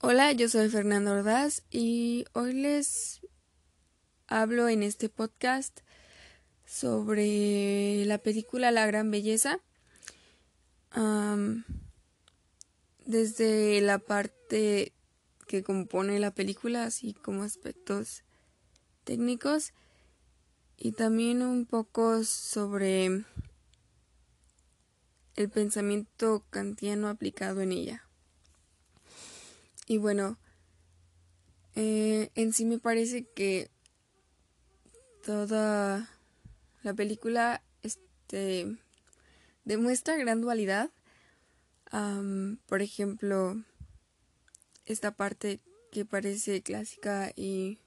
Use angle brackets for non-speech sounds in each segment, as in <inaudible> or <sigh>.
Hola, yo soy Fernando Ordaz y hoy les hablo en este podcast sobre la película La Gran Belleza. desde la parte que compone la película, así como aspectos técnicos, y también un poco sobre el pensamiento kantiano aplicado en ella. Y bueno, eh, en sí me parece que toda la película este, demuestra gran dualidad. por ejemplo, esta parte que parece clásica y,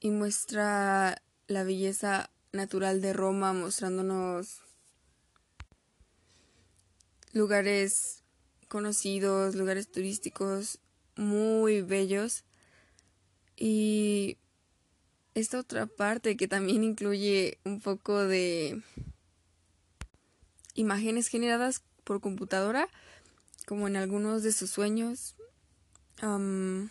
y muestra la belleza natural de Roma, mostrándonos lugares conocidos, lugares turísticos muy bellos. Y esta otra parte que también incluye un poco de imágenes generadas por computadora, como en algunos de sus sueños, en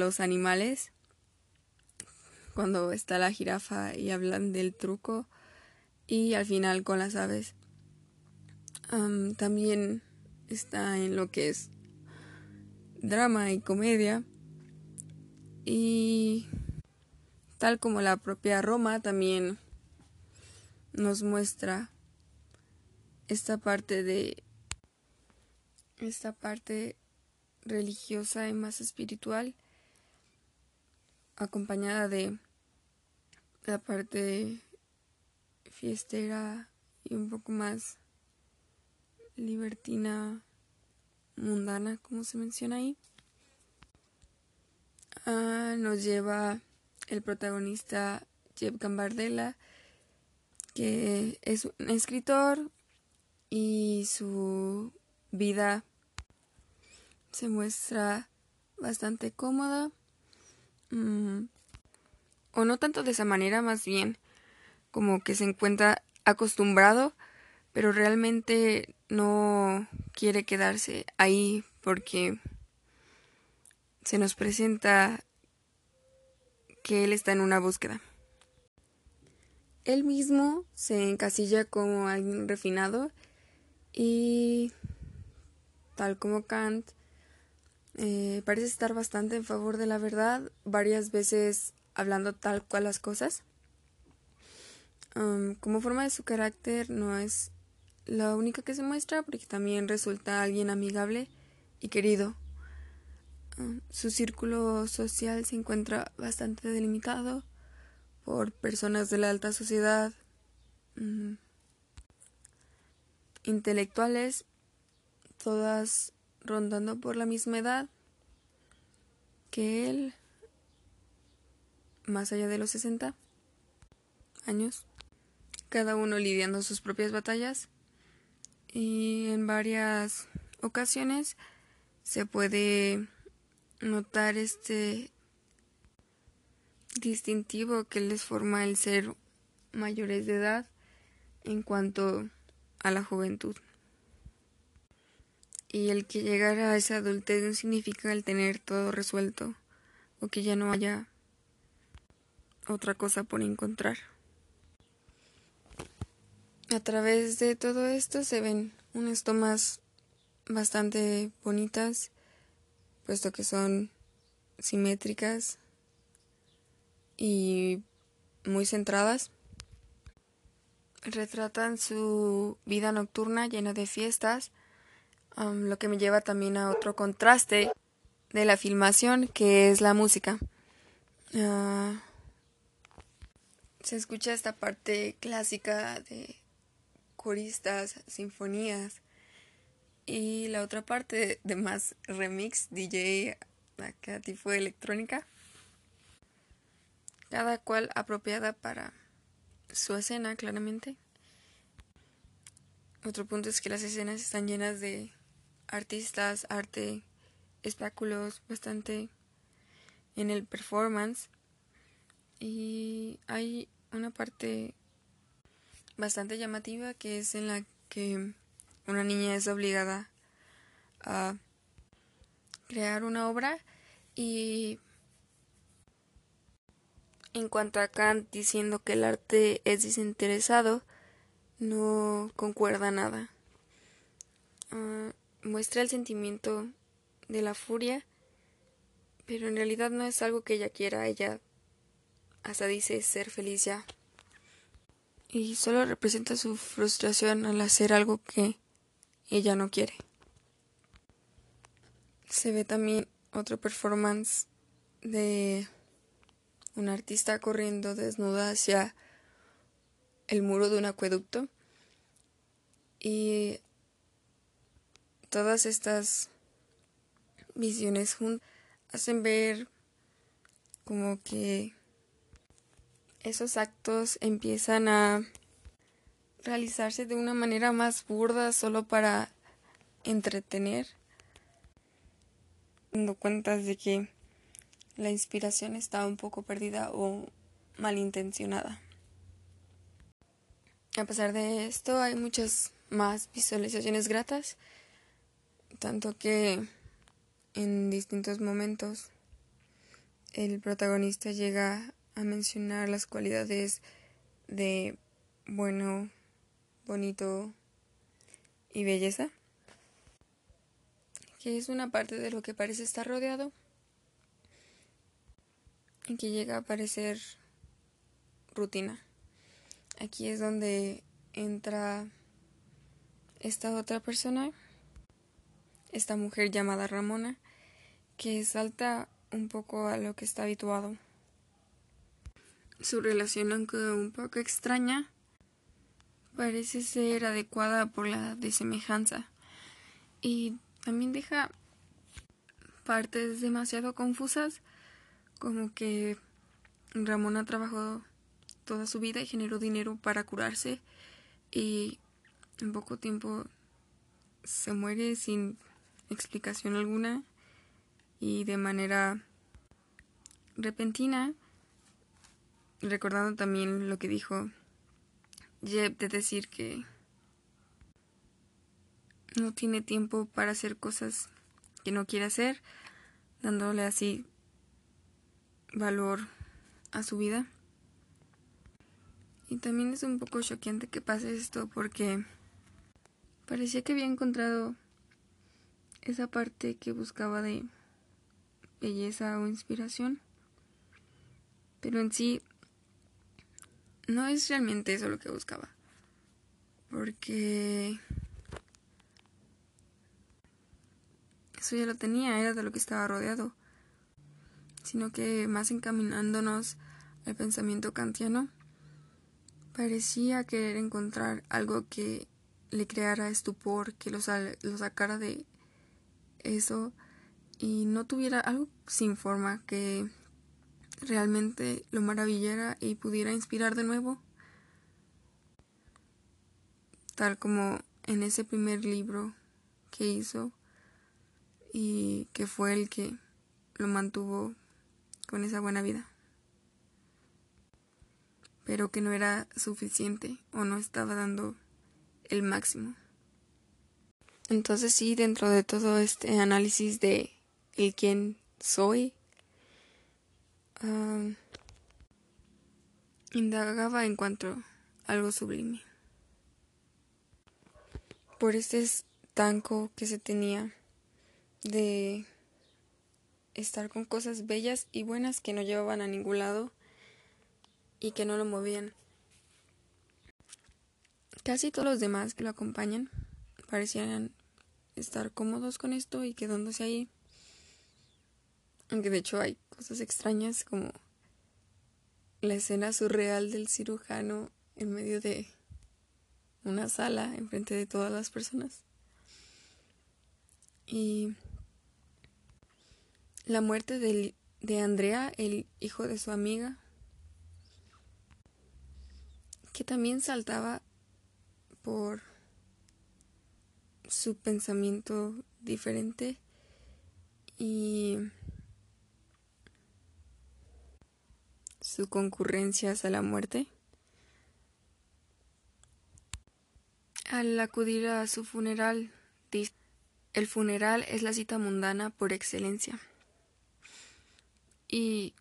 los animales, cuando está la jirafa y hablan del truco, y al final con las aves también está en lo que es drama y comedia. Y tal como la propia Roma también nos muestra esta parte de esta parte religiosa y más espiritual acompañada de la parte fiestera y un poco más libertina mundana, como se menciona ahí. Ah, nos lleva el protagonista Jeff Gambardella, que es un escritor y su vida se muestra bastante cómoda. Mm, o no tanto de esa manera, más bien como que se encuentra acostumbrado pero realmente no quiere quedarse ahí porque se nos presenta que él está en una búsqueda. Él mismo se encasilla como alguien refinado y tal como Kant eh, parece estar bastante en favor de la verdad, varias veces hablando tal cual las cosas. como forma de su carácter no es la única que se muestra porque también resulta alguien amigable y querido. Ah, su círculo social se encuentra bastante delimitado por personas de la alta sociedad, mm, intelectuales, todas rondando por la misma edad que él, más allá de los 60 años, cada uno lidiando sus propias batallas y en varias ocasiones se puede notar este distintivo que les forma el ser mayores de edad en cuanto a la juventud. Y el que llegara a esa adultez no significa el tener todo resuelto o que ya no haya otra cosa por encontrar. A través de todo esto se ven unas tomas bastante bonitas, puesto que son simétricas y muy centradas. Retratan su vida nocturna llena de fiestas, lo que me lleva también a otro contraste de la filmación, que es la música. Ah, se escucha esta parte clásica de coristas, sinfonías. Y la otra parte de más remix, DJ, acá tipo de electrónica. Cada cual apropiada para su escena, claramente. Otro punto es que las escenas están llenas de artistas, arte, espectáculos, bastante en el performance. Y hay una parte bastante llamativa que es en la que una niña es obligada a crear una obra y en cuanto a Kant diciendo que el arte es desinteresado, no concuerda nada. Ah, muestra el sentimiento de la furia, pero en realidad no es algo que ella quiera, ella hasta dice ser feliz ya. Y solo representa su frustración al hacer algo que ella no quiere. Se ve también otro performance de un artista corriendo desnuda hacia el muro de un acueducto y todas estas visiones juntas hacen ver como que esos actos empiezan a realizarse de una manera más burda solo para entretener, dando cuentas de que la inspiración está un poco perdida o malintencionada. A pesar de esto, hay muchas más visualizaciones gratas, tanto que en distintos momentos el protagonista llega a mencionar las cualidades de bueno, bonito y belleza, que es una parte de lo que parece estar rodeado y que llega a parecer rutina. Aquí es donde entra esta otra persona, esta mujer llamada Ramona, que salta un poco a lo que está habituado. Su relación, aunque un poco extraña, parece ser adecuada por la desemejanza y también deja partes demasiado confusas como que Ramona trabajó toda su vida y generó dinero para curarse y en poco tiempo se muere sin explicación alguna y de manera repentina, recordando también lo que dijo Jeb de decir que no tiene tiempo para hacer cosas que no quiere hacer, dándole así valor a su vida. Y también es un poco choqueante que pase esto porque parecía que había encontrado esa parte que buscaba de belleza o inspiración. Pero en sí no es realmente eso lo que buscaba. Porque eso ya lo tenía, era de lo que estaba rodeado sino que más encaminándonos al pensamiento kantiano, parecía querer encontrar algo que le creara estupor, que lo, lo sacara de eso y no tuviera algo sin forma que realmente lo maravillara y pudiera inspirar de nuevo. Tal como en ese primer libro que hizo y que fue el que lo mantuvo con esa buena vida, pero que no era suficiente o no estaba dando el máximo. Entonces sí, dentro de todo este análisis de el quién soy, indagaba en cuanto algo sublime. Por este estanco que se tenía de estar con cosas bellas y buenas que no llevaban a ningún lado y que no lo movían. Casi todos los demás que lo acompañan parecían estar cómodos con esto y quedándose ahí. Aunque de hecho hay cosas extrañas como la escena surreal del cirujano en medio de una sala enfrente de todas las personas. Y la muerte de Andrea, el hijo de su amiga, que también saltaba por su pensamiento diferente y su concurrencia hacia la muerte. Al acudir a su funeral, el funeral es la cita mundana por excelencia. Y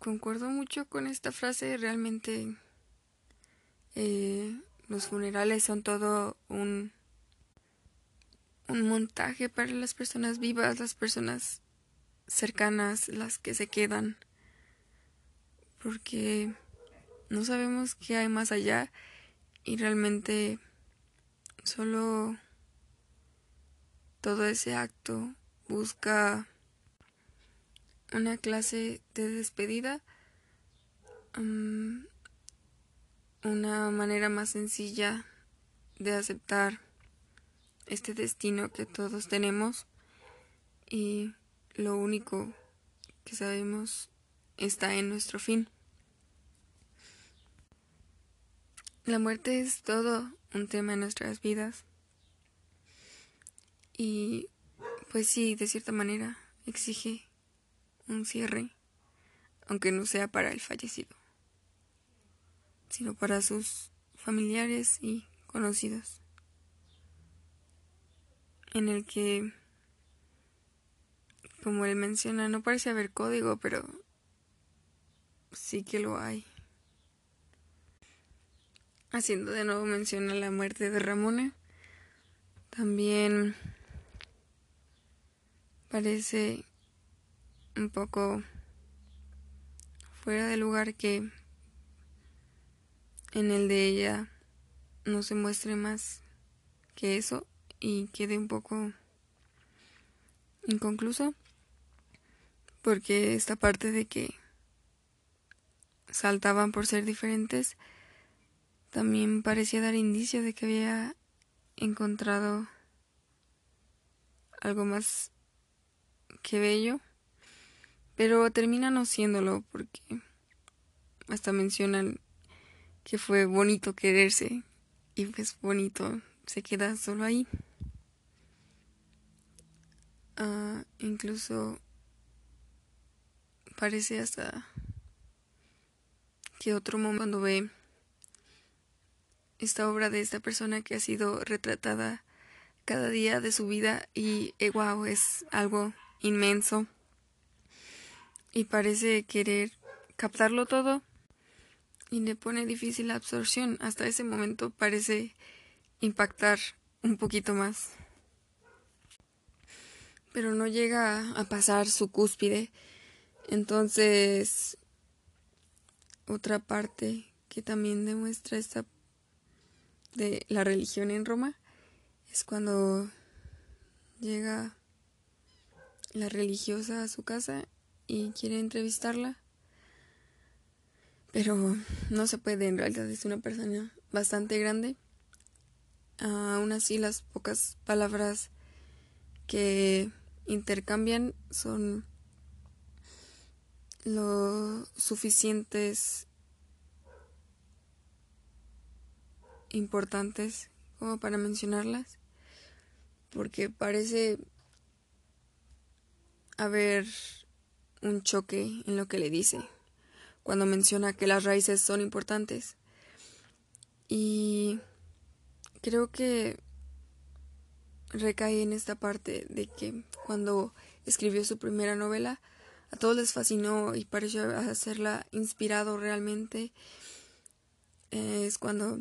concuerdo mucho con esta frase, realmente eh, los funerales son todo un, un montaje para las personas vivas, las personas cercanas, las que se quedan, porque no sabemos qué hay más allá y realmente solo todo ese acto busca una clase de despedida, mm, una manera más sencilla de aceptar este destino que todos tenemos y lo único que sabemos está en nuestro fin. La muerte es todo un tema en nuestras vidas y pues sí, de cierta manera exige un cierre, aunque no sea para el fallecido, sino para sus familiares y conocidos, en el que, como él menciona, no parece haber código, pero sí que lo hay. Haciendo de nuevo mención a la muerte de Ramona, también parece un poco fuera de lugar que en el de ella no se muestre más que eso y quede un poco inconcluso porque esta parte de que saltaban por ser diferentes también parecía dar indicio de que había encontrado algo más que bello pero termina no siéndolo porque hasta mencionan que fue bonito quererse y pues bonito se queda solo ahí. Uh, incluso parece hasta que otro momento cuando ve esta obra de esta persona que ha sido retratada cada día de su vida y eh, wow es algo inmenso y parece querer captarlo todo y le pone difícil la absorción. Hasta ese momento parece impactar un poquito más. Pero no llega a pasar su cúspide. Entonces, otra parte que también demuestra esta de la religión en Roma es cuando llega la religiosa a su casa y quiere entrevistarla. Pero no se puede, en realidad es una persona bastante grande. aún así, las pocas palabras que intercambian son lo suficientes importantes como para mencionarlas porque parece haber un choque en lo que le dice, cuando menciona que las raíces son importantes. Y creo que recae en esta parte de que cuando escribió su primera novela, a todos les fascinó y pareció hacerla inspirado realmente. Es cuando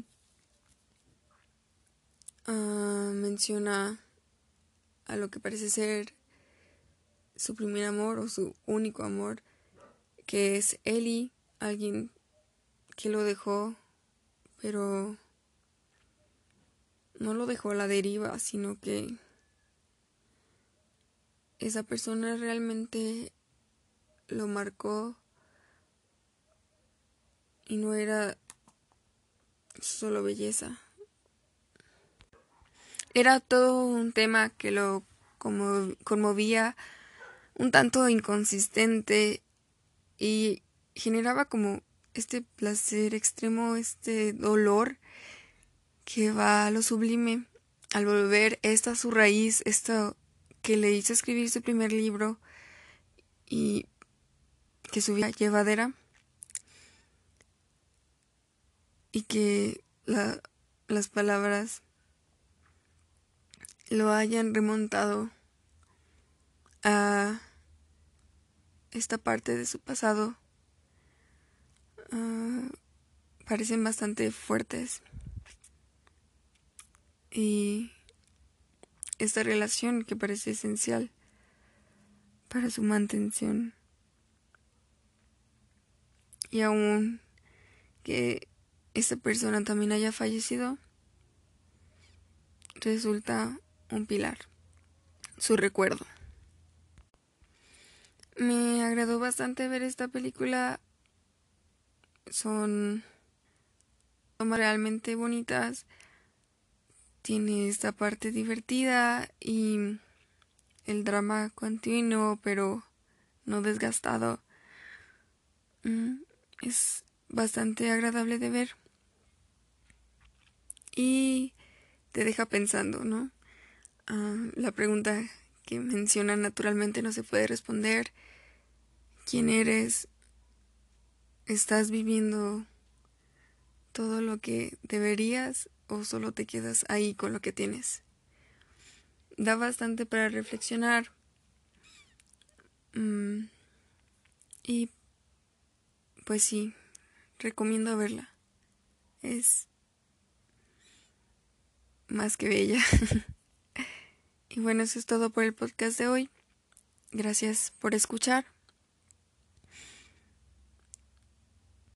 ah, menciona a lo que parece ser su primer amor o su único amor, que es Eli, alguien que lo dejó, pero no lo dejó a la deriva, sino que esa persona realmente lo marcó y no era solo belleza. Era todo un tema que lo conmovía un tanto inconsistente y generaba como este placer extremo, este dolor que va a lo sublime al volver esta su raíz, esto que le hizo escribir su primer libro y que su vida llevadera y que las palabras lo hayan remontado a esta parte de su pasado ah, parecen bastante fuertes. Y esta relación que parece esencial para su mantención y aún que esta persona también haya fallecido resulta un pilar su recuerdo me agradó bastante ver esta película. Son realmente bonitas. Tiene esta parte divertida y el drama continuo pero no desgastado. Mm, es bastante agradable de ver. Y te deja pensando, ¿no? Ah, la pregunta que menciona naturalmente no se puede responder quién eres, estás viviendo todo lo que deberías o solo te quedas ahí con lo que tienes. Da bastante para reflexionar. Mm, y pues sí, recomiendo verla. Es más que bella. <laughs> y bueno, eso es todo por el podcast de hoy. Gracias por escuchar.